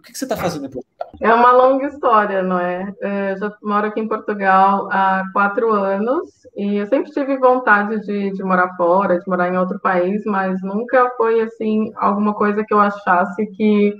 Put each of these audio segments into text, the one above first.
o que você está fazendo em Portugal? É uma longa história, não é? Eu já moro aqui em Portugal há quatro anos e eu sempre tive vontade de, de morar fora, de morar em outro país, mas nunca foi assim alguma coisa que eu achasse que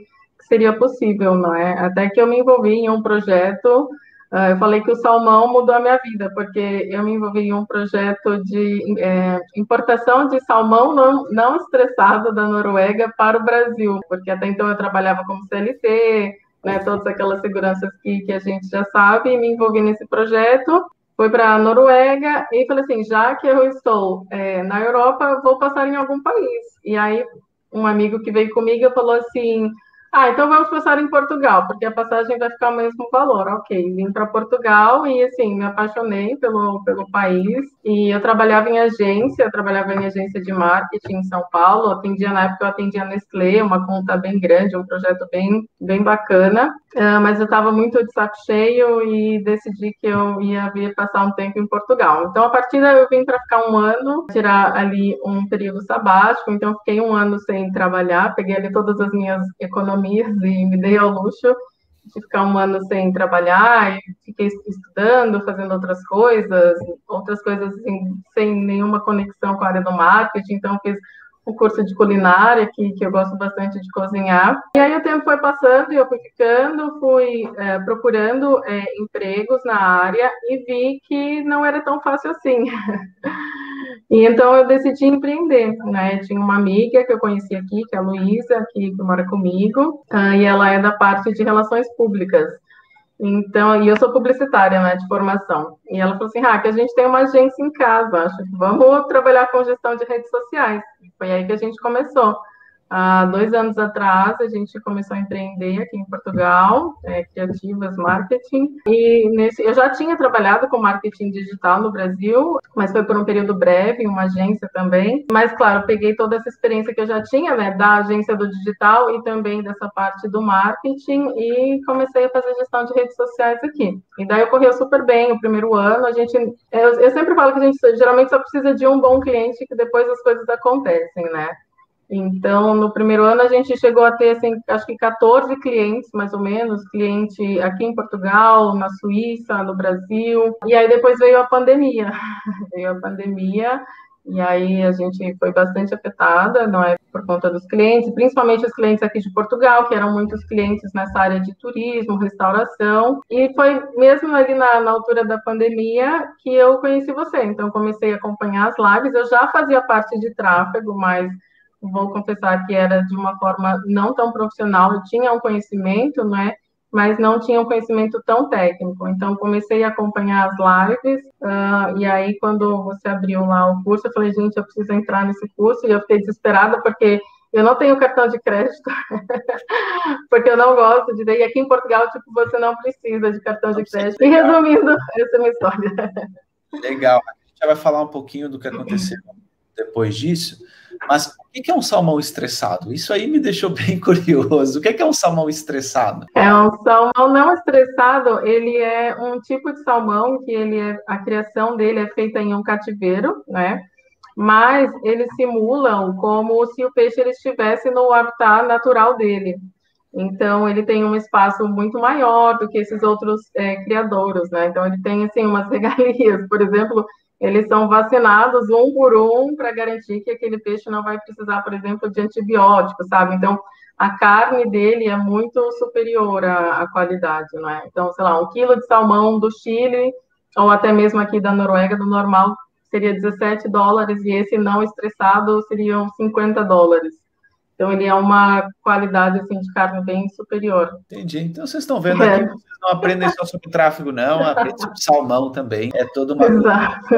seria possível, não é? Até que eu me envolvi em um projeto eu falei que o salmão mudou a minha vida, porque eu me envolvi em um projeto de é, importação de salmão não, não estressado da Noruega para o Brasil, porque até então eu trabalhava como CLT, né, todas aquelas seguranças que, que a gente já sabe, e me envolvi nesse projeto. Fui para a Noruega e falei assim: já que eu estou é, na Europa, vou passar em algum país. E aí, um amigo que veio comigo falou assim ah, então vamos passar em Portugal, porque a passagem vai ficar o mesmo valor. Ok, vim para Portugal e, assim, me apaixonei pelo, pelo país. E eu trabalhava em agência, eu trabalhava em agência de marketing em São Paulo. Atendia, na época, eu atendia a Nestlé, uma conta bem grande, um projeto bem, bem bacana. Uh, mas eu estava muito de saco cheio e decidi que eu ia vir passar um tempo em Portugal. Então, a partir daí, eu vim para ficar um ano, tirar ali um período sabático. Então, fiquei um ano sem trabalhar, peguei ali todas as minhas economias e me dei ao luxo de ficar um ano sem trabalhar e fiquei estudando, fazendo outras coisas, outras coisas assim, sem nenhuma conexão com a área do marketing, então fiz um curso de culinária, que, que eu gosto bastante de cozinhar. E aí o tempo foi passando e eu fui ficando, fui é, procurando é, empregos na área e vi que não era tão fácil assim. E então eu decidi empreender, né? Tinha uma amiga que eu conheci aqui, que é a Luísa, que, que mora comigo, uh, e ela é da parte de relações públicas. Então, e eu sou publicitária, né, de formação. E ela falou assim, ah, que a gente tem uma agência em casa, acho que vamos trabalhar com gestão de redes sociais. Foi aí que a gente começou. Há dois anos atrás, a gente começou a empreender aqui em Portugal, é, Criativas Marketing. E nesse, eu já tinha trabalhado com marketing digital no Brasil, mas foi por um período breve, em uma agência também. Mas, claro, peguei toda essa experiência que eu já tinha, né, da agência do digital e também dessa parte do marketing e comecei a fazer gestão de redes sociais aqui. E daí ocorreu super bem o primeiro ano. A gente, eu, eu sempre falo que a gente geralmente só precisa de um bom cliente que depois as coisas acontecem, né? Então, no primeiro ano, a gente chegou a ter, assim, acho que 14 clientes, mais ou menos, cliente aqui em Portugal, na Suíça, no Brasil. E aí depois veio a pandemia. veio a pandemia e aí a gente foi bastante afetada, não é, por conta dos clientes, principalmente os clientes aqui de Portugal, que eram muitos clientes nessa área de turismo, restauração. E foi mesmo ali na, na altura da pandemia que eu conheci você. Então comecei a acompanhar as lives. Eu já fazia parte de tráfego, mas vou confessar que era de uma forma não tão profissional, eu tinha um conhecimento, né, mas não tinha um conhecimento tão técnico. Então, comecei a acompanhar as lives, uh, e aí, quando você abriu lá o curso, eu falei, gente, eu preciso entrar nesse curso, e eu fiquei desesperada, porque eu não tenho cartão de crédito, porque eu não gosto de. E aqui em Portugal, tipo, você não precisa de cartão de crédito. E resumindo, essa é a minha história. Legal. A gente já vai falar um pouquinho do que aconteceu depois disso. Mas o que é um salmão estressado? Isso aí me deixou bem curioso. O que é um salmão estressado? É um salmão não estressado. Ele é um tipo de salmão que ele é, a criação dele é feita em um cativeiro, né? Mas eles simulam como se o peixe ele estivesse no habitat natural dele. Então ele tem um espaço muito maior do que esses outros é, criadouros, né? Então ele tem assim umas regalias, por exemplo, eles são vacinados um por um para garantir que aquele peixe não vai precisar, por exemplo, de antibióticos, sabe? Então, a carne dele é muito superior à, à qualidade, é? Então, sei lá, um quilo de salmão do Chile, ou até mesmo aqui da Noruega, do normal, seria 17 dólares, e esse não estressado seriam 50 dólares. Então, ele é uma qualidade assim, de carne bem superior. Entendi. Então, vocês estão vendo aqui, é. vocês não aprendem só sobre tráfego, não, aprendem sobre salmão também. É toda uma. Exato.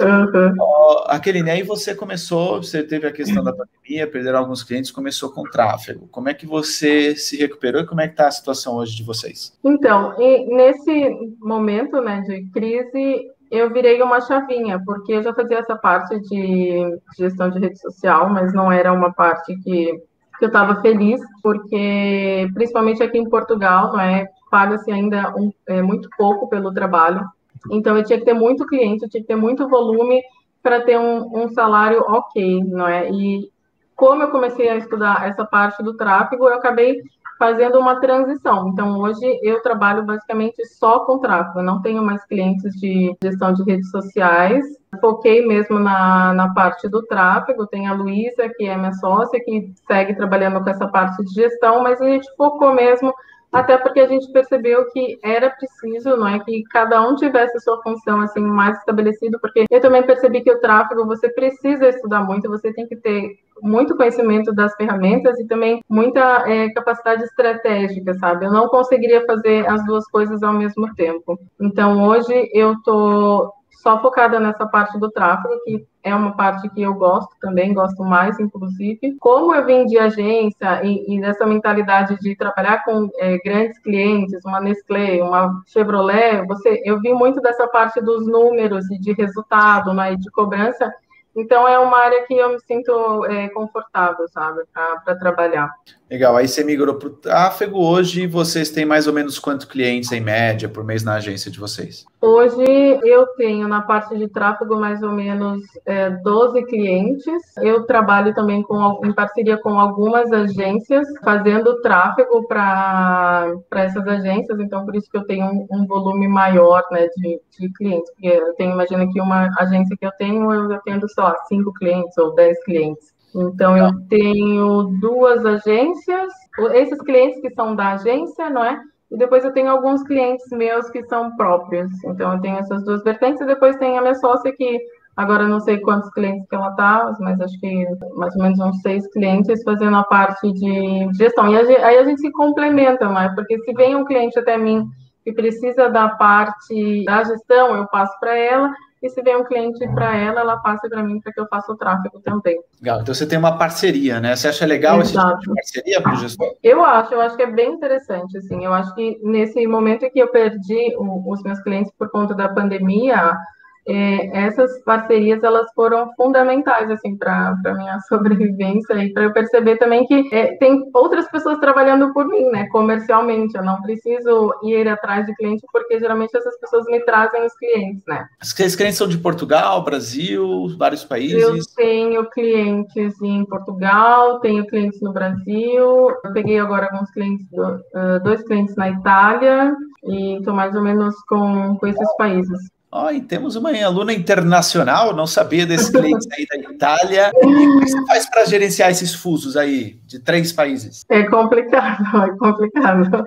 Uhum. Oh, aquele, né? E você começou, você teve a questão da pandemia, perderam alguns clientes, começou com tráfego. Como é que você se recuperou e como é que está a situação hoje de vocês? Então, nesse momento né, de crise, eu virei uma chavinha, porque eu já fazia essa parte de gestão de rede social, mas não era uma parte que, que eu estava feliz, porque principalmente aqui em Portugal, não é, paga-se ainda um, é, muito pouco pelo trabalho. Então eu tinha que ter muito cliente, eu tinha que ter muito volume para ter um, um salário ok, não é? E como eu comecei a estudar essa parte do tráfego, eu acabei fazendo uma transição. Então, hoje eu trabalho basicamente só com tráfego, não tenho mais clientes de gestão de redes sociais. Foquei mesmo na, na parte do tráfego. Tem a Luísa, que é minha sócia, que segue trabalhando com essa parte de gestão, mas a gente focou mesmo até porque a gente percebeu que era preciso, não é, que cada um tivesse sua função assim mais estabelecida, porque eu também percebi que o tráfego você precisa estudar muito, você tem que ter muito conhecimento das ferramentas e também muita é, capacidade estratégica, sabe? Eu não conseguiria fazer as duas coisas ao mesmo tempo. Então hoje eu tô só focada nessa parte do tráfego, que é uma parte que eu gosto também, gosto mais, inclusive. Como eu vim de agência e, e dessa mentalidade de trabalhar com é, grandes clientes, uma Nestlé, uma Chevrolet, você, eu vi muito dessa parte dos números e de resultado, né, e de cobrança, então é uma área que eu me sinto é, confortável, sabe, para trabalhar. Legal. Aí você migrou para o tráfego. Hoje vocês têm mais ou menos quantos clientes em média por mês na agência de vocês? Hoje eu tenho na parte de tráfego mais ou menos é, 12 clientes. Eu trabalho também com, em parceria com algumas agências, fazendo tráfego para essas agências, então por isso que eu tenho um, um volume maior né, de, de, clientes. Porque eu tenho, imagina que uma agência que eu tenho, eu atendo só 5 clientes ou 10 clientes. Então, eu tenho duas agências, esses clientes que são da agência, não é? E depois eu tenho alguns clientes meus que são próprios. Então, eu tenho essas duas vertentes. E depois tem a minha sócia que, agora não sei quantos clientes que ela tá, mas acho que mais ou menos uns seis clientes fazendo a parte de gestão. E aí a gente se complementa, não é? Porque se vem um cliente até mim que precisa da parte da gestão, eu passo para ela e se vem um cliente para ela, ela passa para mim para que eu faça o tráfego também. Legal, então você tem uma parceria, né? Você acha legal Exato. esse tipo de parceria para o gestor? Eu acho, eu acho que é bem interessante, assim, eu acho que nesse momento que eu perdi os meus clientes por conta da pandemia, é, essas parcerias elas foram fundamentais assim para a minha sobrevivência e para eu perceber também que é, tem outras pessoas trabalhando por mim, né, comercialmente. Eu não preciso ir atrás de cliente porque geralmente essas pessoas me trazem os clientes, né? Esses clientes são de Portugal, Brasil, vários países? Eu tenho clientes em Portugal, tenho clientes no Brasil. Eu peguei agora alguns clientes, dois clientes na Itália e estou mais ou menos com, com esses países. Ó, oh, temos uma aluna internacional, não sabia desse cliente aí da Itália. E como você faz para gerenciar esses fusos aí de três países? É complicado, é complicado.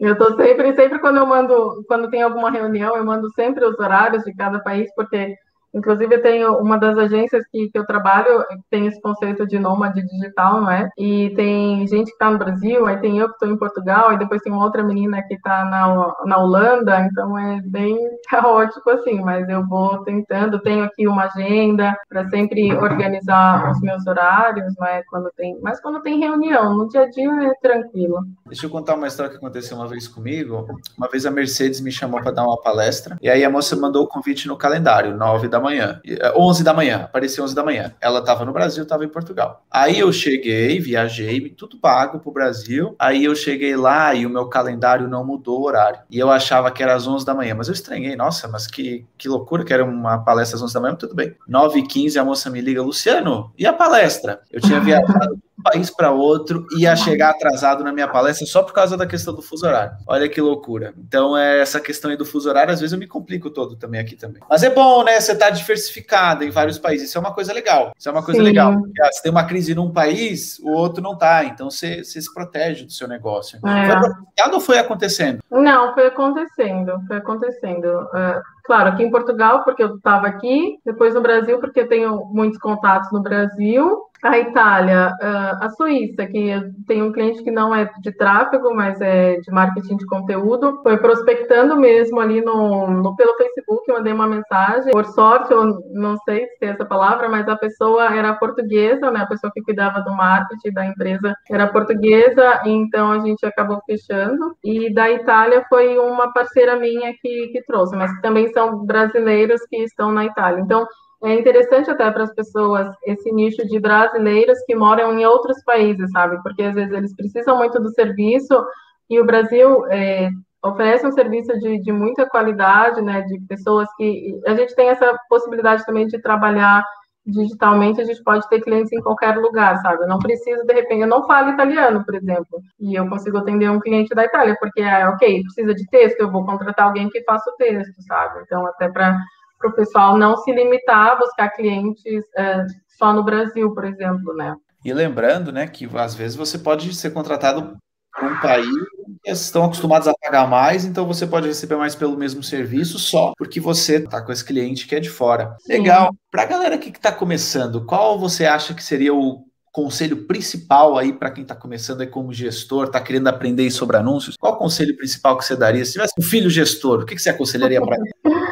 Eu tô sempre, sempre quando eu mando, quando tem alguma reunião, eu mando sempre os horários de cada país, porque Inclusive, eu tenho uma das agências que, que eu trabalho, tem esse conceito de nômade digital, não é? E tem gente que está no Brasil, aí tem eu que estou em Portugal, e depois tem uma outra menina que está na, na Holanda, então é bem caótico assim, mas eu vou tentando, tenho aqui uma agenda para sempre organizar os meus horários, não é? Quando tem, mas quando tem reunião, no dia a dia é tranquilo. Deixa eu contar uma história que aconteceu uma vez comigo. Uma vez a Mercedes me chamou para dar uma palestra, e aí a moça mandou o convite no calendário, 9 da manhã, 11 é, da manhã, apareceu 11 da manhã. Ela estava no Brasil, estava em Portugal. Aí eu cheguei, viajei, tudo pago para o Brasil. Aí eu cheguei lá e o meu calendário não mudou o horário. E eu achava que era às 11 da manhã, mas eu estranhei, nossa, mas que, que loucura que era uma palestra às 11 da manhã, tudo bem. 9 h 15 a moça me liga, Luciano, e a palestra? Eu tinha viajado país para outro e ia chegar atrasado na minha palestra só por causa da questão do fuso horário. Olha que loucura. Então, é, essa questão aí do fuso horário, às vezes eu me complico todo também aqui também. Mas é bom, né? Você tá diversificada em vários países. Isso é uma coisa legal. Isso é uma coisa Sim. legal. Porque, ah, se tem uma crise num país, o outro não tá. Então, você, você se protege do seu negócio. É. Foi ou foi acontecendo? Não, foi acontecendo. Foi acontecendo. Uh, claro, aqui em Portugal, porque eu estava aqui. Depois no Brasil, porque eu tenho muitos contatos no Brasil a Itália, a Suíça, que tem um cliente que não é de tráfego, mas é de marketing de conteúdo, foi prospectando mesmo ali no, no pelo Facebook, eu mandei uma mensagem. Por sorte, eu não sei se é essa palavra, mas a pessoa era portuguesa, né? A pessoa que cuidava do marketing da empresa era portuguesa, então a gente acabou fechando. E da Itália foi uma parceira minha que, que trouxe, mas também são brasileiros que estão na Itália. Então, é interessante até para as pessoas esse nicho de brasileiros que moram em outros países, sabe? Porque às vezes eles precisam muito do serviço e o Brasil é, oferece um serviço de, de muita qualidade, né? De pessoas que a gente tem essa possibilidade também de trabalhar digitalmente, a gente pode ter clientes em qualquer lugar, sabe? Eu não preciso, de repente, eu não falo italiano, por exemplo, e eu consigo atender um cliente da Itália, porque, é, ok, precisa de texto, eu vou contratar alguém que faça o texto, sabe? Então, até para o pessoal não se limitar a buscar clientes é, só no Brasil, por exemplo, né? E lembrando, né, que às vezes você pode ser contratado por um país estão acostumados a pagar mais, então você pode receber mais pelo mesmo serviço só porque você está com esse cliente que é de fora. Sim. Legal. Para a galera que está começando, qual você acha que seria o conselho principal aí para quem está começando aí como gestor, está querendo aprender sobre anúncios? Qual o conselho principal que você daria? Se tivesse um filho gestor, o que, que você aconselharia para ele?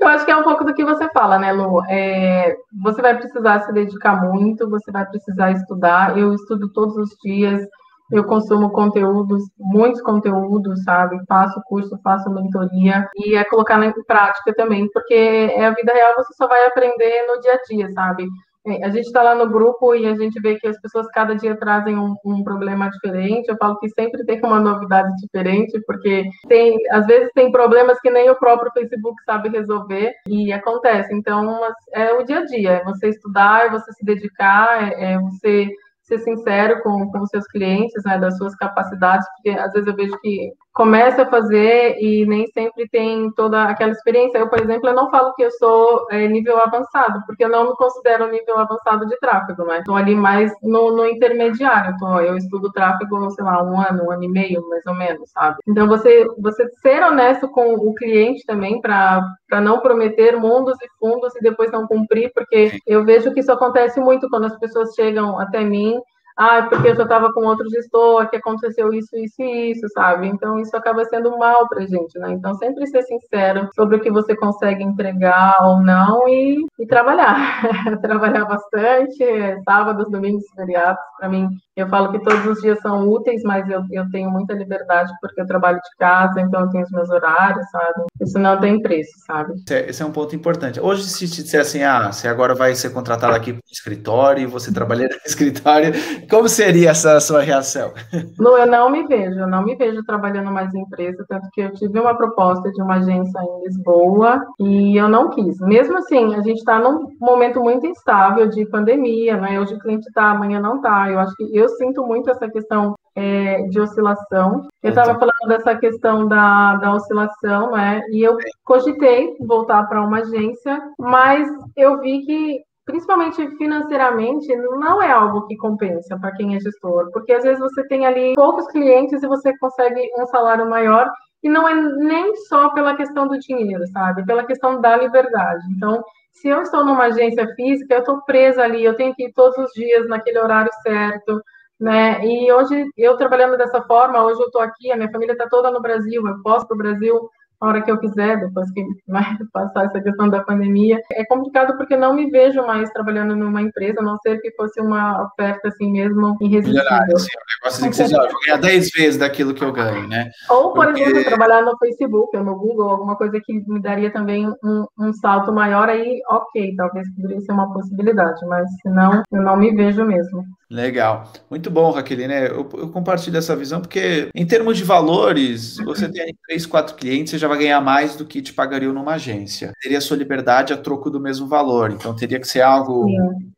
Eu acho que é um pouco do que você fala, né, Lu? É, você vai precisar se dedicar muito, você vai precisar estudar. Eu estudo todos os dias, eu consumo conteúdos, muitos conteúdos, sabe? Faço curso, faço mentoria e é colocar em prática também, porque é a vida real, você só vai aprender no dia a dia, sabe? É, a gente está lá no grupo e a gente vê que as pessoas cada dia trazem um, um, problema diferente. Eu falo que sempre tem uma novidade diferente, porque tem, às vezes tem problemas que nem o próprio Facebook sabe resolver e acontece. Então, é o dia a dia, é você estudar, é você se dedicar, é, é você ser sincero com, com os seus clientes, né, das suas capacidades, porque às vezes eu vejo que começa a fazer e nem sempre tem toda aquela experiência. Eu, por exemplo, eu não falo que eu sou é, nível avançado, porque eu não me considero nível avançado de tráfego, né? Estou ali mais no, no intermediário. Tô, eu estudo tráfego, sei lá, um ano, um ano e meio, mais ou menos, sabe? Então, você, você ser honesto com o cliente também, para não prometer mundos e fundos e depois não cumprir, porque eu vejo que isso acontece muito quando as pessoas chegam até mim ah, porque eu já estava com outro gestor, que aconteceu isso, isso e isso, sabe? Então, isso acaba sendo mal para gente, né? Então, sempre ser sincero sobre o que você consegue entregar ou não e, e trabalhar. trabalhar bastante, sábados, domingos, feriados, para mim, eu falo que todos os dias são úteis, mas eu, eu tenho muita liberdade porque eu trabalho de casa, então eu tenho os meus horários, sabe? Isso não tem preço, sabe? Esse é, esse é um ponto importante. Hoje, se te disser assim, ah, você agora vai ser contratado aqui para escritório, você trabalha no escritório, como seria essa sua reação? Não, eu não me vejo, eu não me vejo trabalhando mais em empresa, tanto que eu tive uma proposta de uma agência em Lisboa e eu não quis. Mesmo assim, a gente está num momento muito instável de pandemia, né? Hoje o cliente está, amanhã não está. Eu acho que eu sinto muito essa questão é, de oscilação. Eu estava falando dessa questão da, da oscilação, né? E eu cogitei voltar para uma agência, mas eu vi que principalmente financeiramente, não é algo que compensa para quem é gestor, porque às vezes você tem ali poucos clientes e você consegue um salário maior e não é nem só pela questão do dinheiro, sabe? Pela questão da liberdade. Então, se eu estou numa agência física, eu estou presa ali, eu tenho que ir todos os dias naquele horário certo, né? E hoje, eu trabalhando dessa forma, hoje eu estou aqui, a minha família está toda no Brasil, eu posso para o Brasil a hora que eu quiser, depois que passar essa questão da pandemia. É complicado porque não me vejo mais trabalhando numa empresa, a não ser que fosse uma oferta assim mesmo irresistível. Melhorar, assim, um negócio assim que você já ganha 10 vezes daquilo que eu ganho, né? Ou, por porque... exemplo, trabalhar no Facebook ou no Google, alguma coisa que me daria também um, um salto maior, aí ok, talvez poderia ser uma possibilidade, mas se não, eu não me vejo mesmo. Legal. Muito bom, Raqueline. Eu, eu compartilho essa visão porque, em termos de valores, você tem três, quatro clientes, você já vai ganhar mais do que te pagariam numa agência. Teria sua liberdade a troco do mesmo valor. Então, teria que ser algo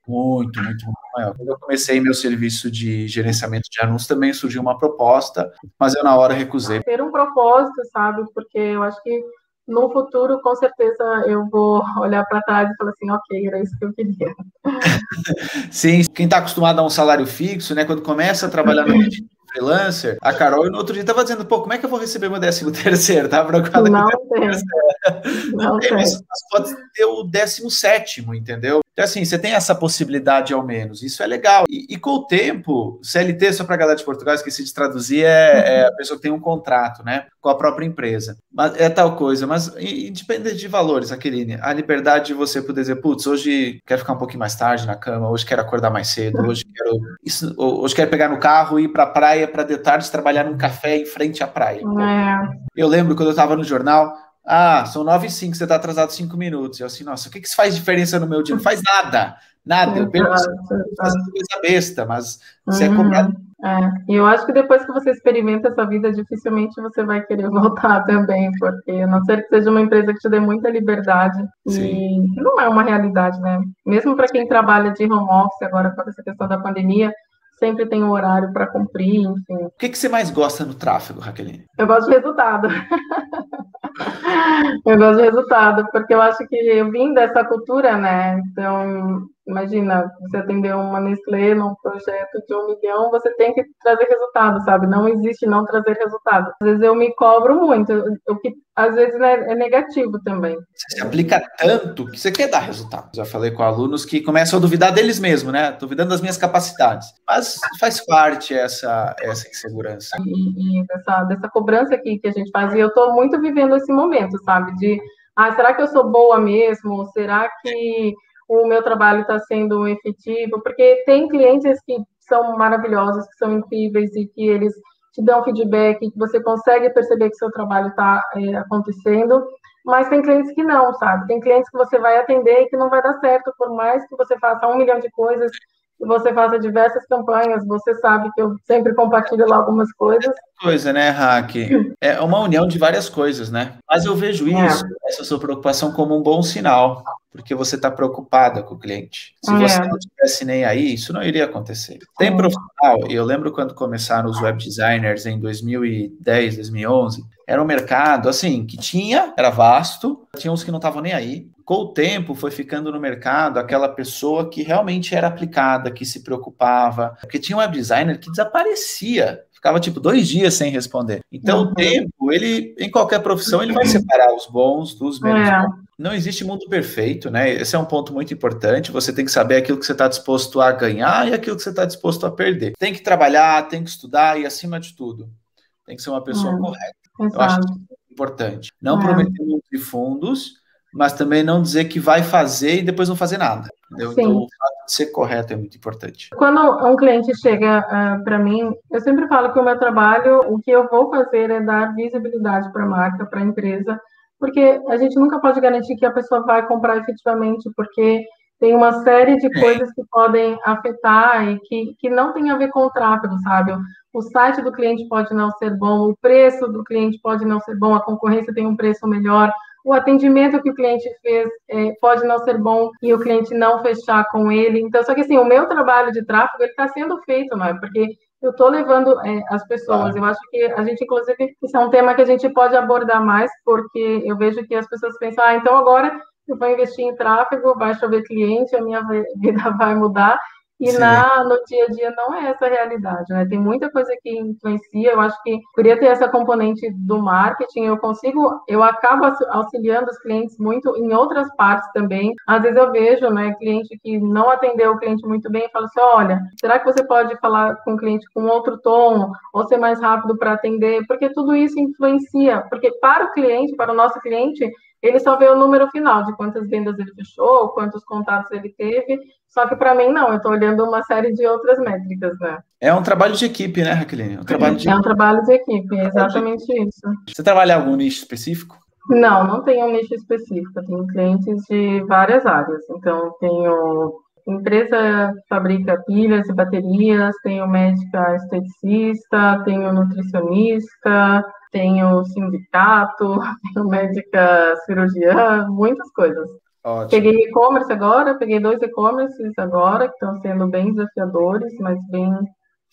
muito, muito maior. Quando eu comecei meu serviço de gerenciamento de anúncios, também surgiu uma proposta, mas eu, na hora, recusei. Ter um propósito, sabe? Porque eu acho que no futuro, com certeza, eu vou olhar para trás e falar assim, ok, era isso que eu queria. Sim, quem está acostumado a um salário fixo, né, quando começa a trabalhar no freelancer, a Carol no outro dia estava dizendo, pô, como é que eu vou receber meu décimo terceiro? Tá preocupada não tem. Não, não tem, mas pode ter o décimo sétimo, entendeu? Então, assim, você tem essa possibilidade ao menos, isso é legal. E, e com o tempo, CLT, só para a galera de Portugal, esqueci de traduzir, é, é, a pessoa que tem um contrato, né, com a própria empresa. Mas é tal coisa, mas independente de valores, Aqueline, a liberdade de você poder dizer, putz, hoje quero ficar um pouquinho mais tarde na cama, hoje quero acordar mais cedo, hoje quero, isso, hoje quero pegar no carro e ir para a praia para de tarde trabalhar num café em frente à praia. É. Eu lembro quando eu estava no jornal, Ah, são 9 e 5, você está atrasado 5 minutos. Eu assim, nossa, o que, que isso faz diferença no meu dia? Não faz nada, nada. Eu perco fazendo coisa besta, mas você uhum. é cobrado. É, e eu acho que depois que você experimenta essa vida, dificilmente você vai querer voltar também, porque a não ser que seja uma empresa que te dê muita liberdade, Sim. e não é uma realidade, né? Mesmo para quem trabalha de home office agora com essa questão da pandemia, sempre tem um horário para cumprir, enfim. O que, que você mais gosta no tráfego, Raqueline? Eu gosto de resultado. eu gosto de resultado, porque eu acho que eu vim dessa cultura, né? Então, Imagina, você atender uma Nestlé num projeto de um milhão, você tem que trazer resultado, sabe? Não existe não trazer resultado. Às vezes eu me cobro muito, o que às vezes é, é negativo também. Você se aplica tanto que você quer dar resultado. Já falei com alunos que começam a duvidar deles mesmos, né? Duvidando das minhas capacidades. Mas faz parte essa, essa insegurança. E, e dessa, dessa cobrança aqui que a gente faz. E eu estou muito vivendo esse momento, sabe? De, ah, será que eu sou boa mesmo? Será que o meu trabalho está sendo efetivo, porque tem clientes que são maravilhosos, que são incríveis e que eles te dão feedback, que você consegue perceber que seu trabalho está é, acontecendo, mas tem clientes que não, sabe? Tem clientes que você vai atender e que não vai dar certo, por mais que você faça um milhão de coisas, que você faça diversas campanhas, você sabe que eu sempre compartilho lá algumas coisas. Coisa, né, Hack? É uma união de várias coisas, né? Mas eu vejo é. isso, é. essa sua preocupação, como um bom sinal porque você está preocupada com o cliente. Se é. você não tivesse nem aí, isso não iria acontecer. Tem é. profissional, e eu lembro quando começaram os web designers em 2010, 2011, era um mercado assim que tinha, era vasto, tinha uns que não estavam nem aí. Com o tempo foi ficando no mercado aquela pessoa que realmente era aplicada, que se preocupava, porque tinha um web designer que desaparecia ficava tipo dois dias sem responder. Então, uhum. o tempo, ele, em qualquer profissão, ele vai separar os bons dos menos é. bons. Não existe mundo perfeito, né? Esse é um ponto muito importante. Você tem que saber aquilo que você está disposto a ganhar e aquilo que você está disposto a perder. Tem que trabalhar, tem que estudar e, acima de tudo, tem que ser uma pessoa é. correta. Exato. Eu acho é importante. Não é. prometer de fundos, mas também não dizer que vai fazer e depois não fazer nada. Entendeu? Então, o fato de ser correto é muito importante. Quando um cliente chega uh, ah, para mim, eu sempre falo que o meu trabalho, o que eu vou fazer é dar visibilidade para a marca, para a empresa, porque a gente nunca pode garantir que a pessoa vai comprar efetivamente, porque tem uma série de coisas que podem afetar e que, que não tem a ver com o tráfego, sabe? O site do cliente pode não ser bom, o preço do cliente pode não ser bom, a concorrência tem um preço melhor, o atendimento que o cliente fez é, pode não ser bom e o cliente não fechar com ele. Então, só que assim, o meu trabalho de tráfego ele está sendo feito, não é? Porque eu estou levando é, as pessoas. Eu acho que a gente, inclusive, isso é um tema que a gente pode abordar mais, porque eu vejo que as pessoas pensam, ah, então agora eu vou investir em tráfego, vai chover cliente, a minha vida vai mudar. E na, no dia a dia não é essa a realidade, né? Tem muita coisa que influencia. Eu acho que queria ter essa componente do marketing. Eu consigo, eu acabo auxiliando os clientes muito em outras partes também. Às vezes eu vejo, né, cliente que não atendeu o cliente muito bem e fala assim: olha, será que você pode falar com o cliente com outro tom ou ser mais rápido para atender? Porque tudo isso influencia. Porque para o cliente, para o nosso cliente, ele só vê o número final de quantas vendas ele fechou, quantos contatos ele teve. Só que para mim não, eu estou olhando uma série de outras métricas, né? É um trabalho de equipe, né, Raqueline? É um trabalho de, é um trabalho de equipe, é exatamente isso. Você trabalha em algum nicho específico? Não, não tenho um nicho específico. Eu tenho clientes de várias áreas. Então, tenho empresa fabrica pilhas e baterias, tenho médica esteticista, tenho nutricionista, tenho sindicato, tenho médica cirurgiã, muitas coisas. Ótimo. Peguei e-commerce agora, peguei dois e-commerces agora, que estão sendo bem desafiadores, mas bem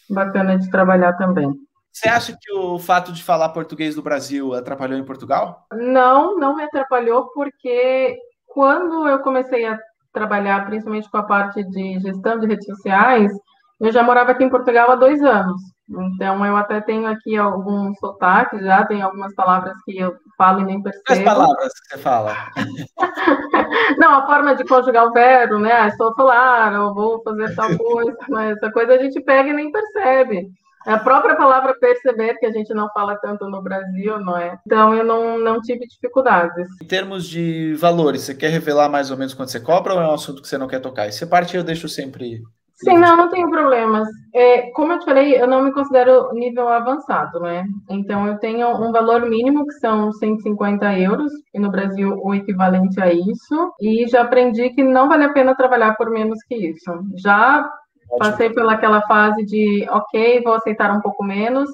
bacana de trabalhar também. Você acha que o fato de falar português do Brasil atrapalhou em Portugal? Não, não me atrapalhou, porque quando eu comecei a trabalhar, principalmente com a parte de gestão de redes sociais, eu já morava aqui em Portugal há dois anos. Então, eu até tenho aqui alguns sotaques já, tem algumas palavras que eu falo e nem percebo. Quais palavras que você fala? Não, a forma de conjugar o verbo, né? Ah, estou a falar, ou vou fazer tal coisa, mas essa coisa a gente pega e nem percebe. É a própria palavra perceber, que a gente não fala tanto no Brasil, não é? Então, eu não, não tive dificuldades. Em termos de valores, você quer revelar mais ou menos quanto você cobra ou é um assunto que você não quer tocar? Essa parte eu deixo sempre Sim, não, não tenho problemas. É, como eu te falei, eu não me considero nível avançado, né? Então, eu tenho um valor mínimo, que são 150 euros, e no Brasil o equivalente a isso, e já aprendi que não vale a pena trabalhar por menos que isso. Já passei pelaquela fase de, ok, vou aceitar um pouco menos,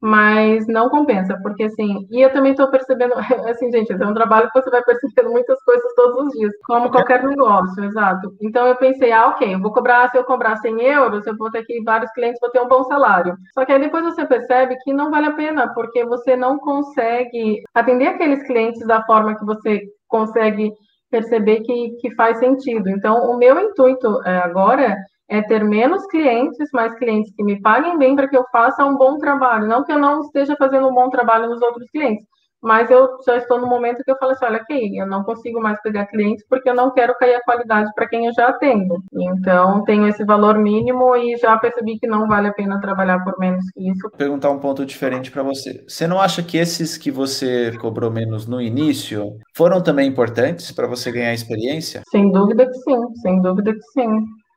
mas não compensa, porque assim, e eu também estou percebendo, assim, gente, é um trabalho que você vai percebendo muitas coisas todos os dias, como qualquer negócio, exato. Então eu pensei, ah, ok, eu vou cobrar, se eu cobrar 100 euros, eu vou ter aqui vários clientes, vou ter um bom salário. Só que aí depois você percebe que não vale a pena, porque você não consegue atender aqueles clientes da forma que você consegue perceber que, que faz sentido. Então, o meu intuito é, agora é ter menos clientes, mais clientes que me paguem bem para que eu faça um bom trabalho. Não que eu não esteja fazendo um bom trabalho nos outros clientes, mas eu já estou no momento que eu falo assim, olha aqui, eu não consigo mais pegar clientes porque eu não quero cair a qualidade para quem eu já atendo. Então, tenho esse valor mínimo e já percebi que não vale a pena trabalhar por menos que isso. Vou perguntar um ponto diferente para você. Você não acha que esses que você cobrou menos no início foram também importantes para você ganhar experiência? Sem dúvida que sim, sem dúvida que sim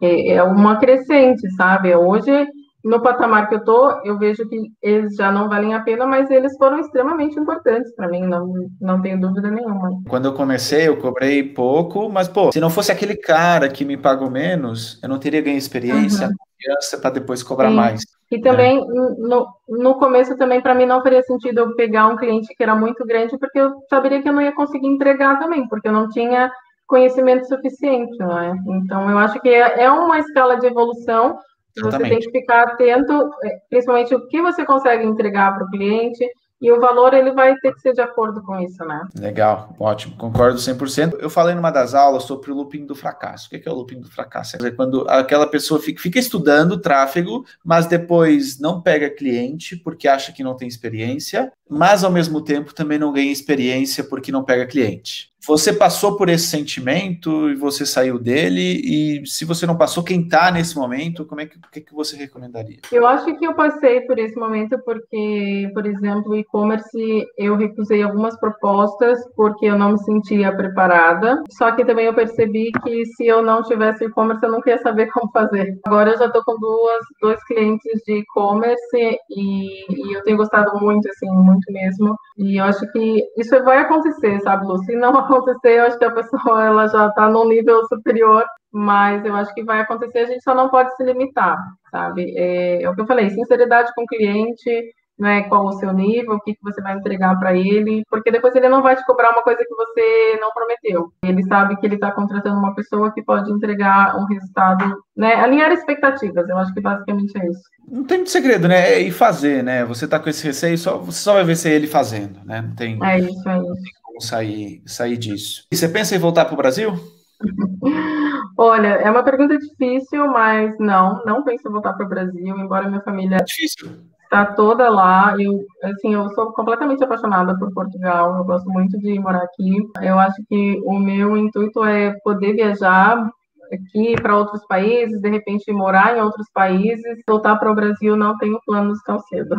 é, é uma crescente, sabe? Hoje, no patamar que eu tô, eu vejo que eles já não valem a pena, mas eles foram extremamente importantes para mim, não, não tenho dúvida nenhuma. Quando eu comecei, eu cobrei pouco, mas, pô, se não fosse aquele cara que me pagou menos, eu não teria ganho experiência, uhum. confiança para depois cobrar Sim. mais. E também, é. no, no começo também, para mim, não faria sentido eu pegar um cliente que era muito grande, porque eu saberia que eu não ia conseguir entregar também, porque eu não tinha conhecimento suficiente, não é? Então, eu acho que é, é uma escala de evolução, você tem que ficar atento, é, principalmente o que você consegue entregar para o cliente, e o valor ele vai ter que ser de acordo com isso, né? Legal, ótimo, concordo 100%. Eu falei numa das aulas sobre o looping do fracasso. O que é o looping do fracasso? É quando aquela pessoa fica, fica estudando tráfego, mas depois não pega cliente porque acha que não tem experiência, mas ao mesmo tempo também não ganha experiência porque não pega cliente. Você passou por esse sentimento e você saiu dele, e se você não passou, quem está nesse momento, como é que, que, que você recomendaria? Eu acho que eu passei por esse momento porque, por exemplo, e-commerce, eu recusei algumas propostas porque eu não me sentia preparada, só que também eu percebi que se eu não tivesse e-commerce, eu não queria saber como fazer. Agora eu já estou com duas, dois clientes de e-commerce e, e eu tenho gostado muito, assim, muito mesmo, e eu acho que isso vai acontecer, sabe, Lu? Se não acontecer, eu acho que a pessoa ela já está num nível superior, mas eu acho que vai acontecer, a gente só não pode se limitar, sabe? É, é o que eu falei, sinceridade com o cliente, né, qual o seu nível, o que, que você vai entregar para ele, porque depois ele não vai te cobrar uma coisa que você não prometeu. Ele sabe que ele está contratando uma pessoa que pode entregar um resultado, né, alinhar expectativas, eu acho que basicamente é isso. Não tem muito segredo, né, é ir fazer, né, você está com esse receio, só, você só vai ver se é ele fazendo, né, não tem... É isso, é isso sair, sair disso. E você pensa em voltar para o Brasil? Olha, é uma pergunta difícil, mas não, não penso em voltar para o Brasil, embora minha família é difícil. Está toda lá. Eu, assim, eu sou completamente apaixonada por Portugal, eu gosto muito de morar aqui. Eu acho que o meu intuito é poder viajar aqui para outros países, de repente morar em outros países. Voltar para o Brasil não tenho planos tão cedo.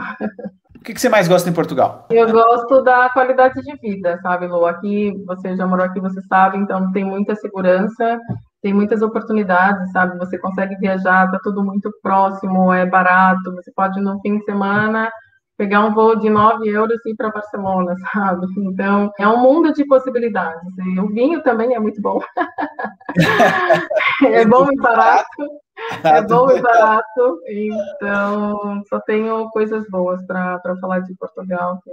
O que, que, você mais gosta em Portugal? Eu gosto da qualidade de vida, sabe, Lu? Aqui, você já morou aqui, você sabe, então tem muita segurança, tem muitas oportunidades, sabe? Você consegue viajar, tá tudo muito próximo, é barato, você pode no fim de semana pegar um voo de 9 euros e ir para Barcelona, sabe? Então, é um mundo de possibilidades. E o vinho também é muito bom. é bom e barato. É bom e barato, então só tenho coisas boas para falar de Portugal, que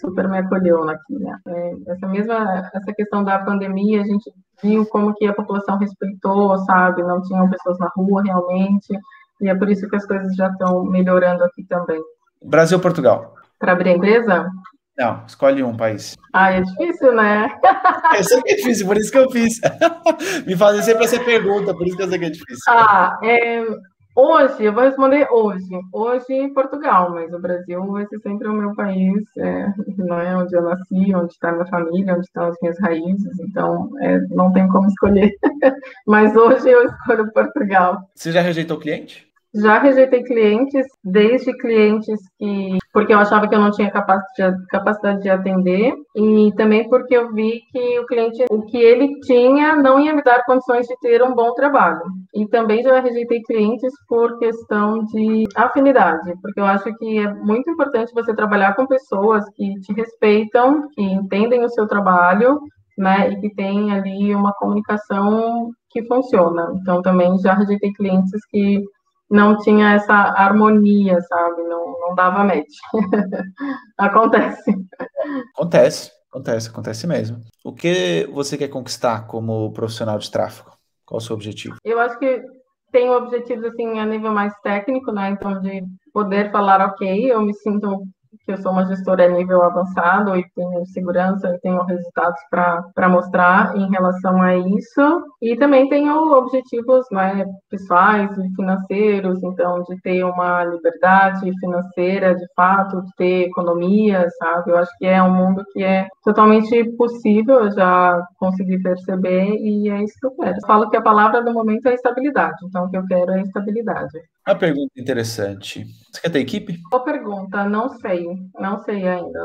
super me acolheu aqui, né? É, essa mesma, essa questão da pandemia, a gente viu como que a população respeitou, sabe? Não tinham pessoas na rua realmente, e é por isso que as coisas já estão melhorando aqui também. Brasil ou Portugal? Para abrir a empresa? Não, escolhe um país. Ah, é difícil, né? eu sei que é difícil, por isso que eu fiz. Me fazem sempre essa pergunta, por isso que eu sei que é difícil. Ah, é, hoje, eu vou responder hoje. Hoje Portugal, mas o Brasil vai ser sempre o meu país, é, não é onde eu nasci, onde está minha família, onde estão as minhas raízes, então é, não tem como escolher. mas hoje eu escolho Portugal. Você já rejeitou cliente? Já rejeitei clientes, desde clientes que porque eu achava que eu não tinha capacidade de atender e também porque eu vi que o cliente, o que ele tinha, não ia me dar condições de ter um bom trabalho. E também já rejeitei clientes por questão de afinidade, porque eu acho que é muito importante você trabalhar com pessoas que te respeitam, que entendem o seu trabalho, né, e que tem ali uma comunicação que funciona. Então, também já rejeitei clientes que não tinha essa harmonia, sabe? Não, não dava match. acontece. Acontece, acontece, acontece mesmo. O que você quer conquistar como profissional de tráfego? Qual o seu objetivo? Eu acho que tenho objetivos assim a nível mais técnico, né? Então de poder falar, ok, eu me sinto que eu sou uma gestora nível avançado e tenho segurança e tenho resultados para mostrar em relação a isso. E também tenho objetivos né, pessoais e financeiros, então, de ter uma liberdade financeira de fato, de ter economia, sabe? Eu acho que é um mundo que é totalmente possível, eu já consegui perceber e é isso que eu quero. Eu falo que a palavra do momento é estabilidade, então o que eu quero é estabilidade. Uma pergunta interessante. Você quer ter equipe? Boa pergunta, não sei, não sei ainda.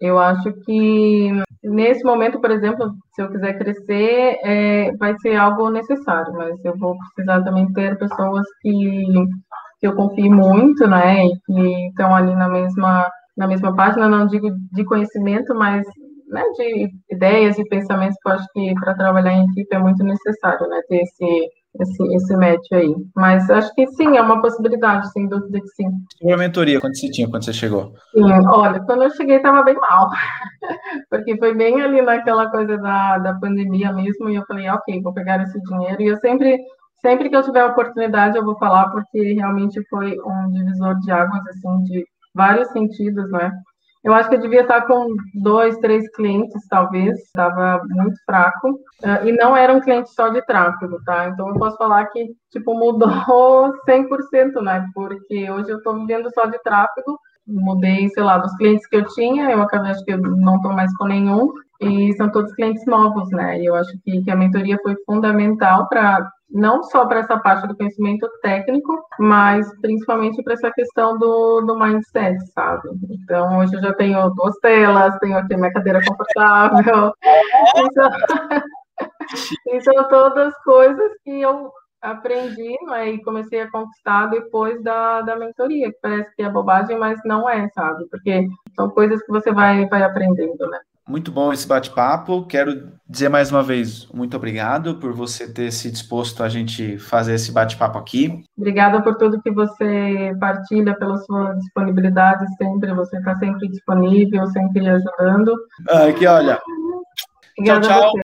Eu acho que nesse momento, por exemplo, se eu quiser crescer, é, vai ser algo necessário, mas eu vou precisar também ter pessoas que, que eu confie muito, né, e que estão ali na mesma na mesma página, não digo de conhecimento, mas né, de ideias e pensamentos que eu acho que para trabalhar em equipe é muito necessário, né, ter esse esse, esse match aí. Mas acho que sim, é uma possibilidade, sem dúvida que sim. E a mentoria, quando você tinha, quando você chegou? Sim, olha, quando eu cheguei estava bem mal, porque foi bem ali naquela coisa da, da pandemia mesmo, e eu falei, ok, vou pegar esse dinheiro, e eu sempre, sempre que eu tiver a oportunidade eu vou falar, porque realmente foi um divisor de águas, assim, de vários sentidos, né? Eu acho que eu devia estar com dois, três clientes, talvez, estava muito fraco. Uh, e não era um cliente só de tráfego, tá? Então eu posso falar que, tipo, mudou 100%, né? Porque hoje eu estou vivendo só de tráfego. Mudei, sei lá, dos clientes que eu tinha, eu acabei, acho que eu não estou mais com nenhum. E são todos clientes novos, né? E eu acho que, que a mentoria foi fundamental para não só para essa parte do conhecimento técnico, mas principalmente para essa questão do, do mindset, sabe? Então, hoje eu já tenho duas telas, tenho aqui minha cadeira confortável. Então, e são todas coisas que eu aprendi né, e comecei a conquistar depois da, da mentoria, que parece que é bobagem, mas não é, sabe? Porque são coisas que você vai, vai aprendendo, né? Muito bom esse bate-papo. Quero dizer mais uma vez muito obrigado por você ter se disposto a gente fazer esse bate-papo aqui. Obrigada por tudo que você partilha, pela sua disponibilidade sempre. Você está sempre disponível, sempre ajudando. Aqui, olha. Obrigada tchau, tchau.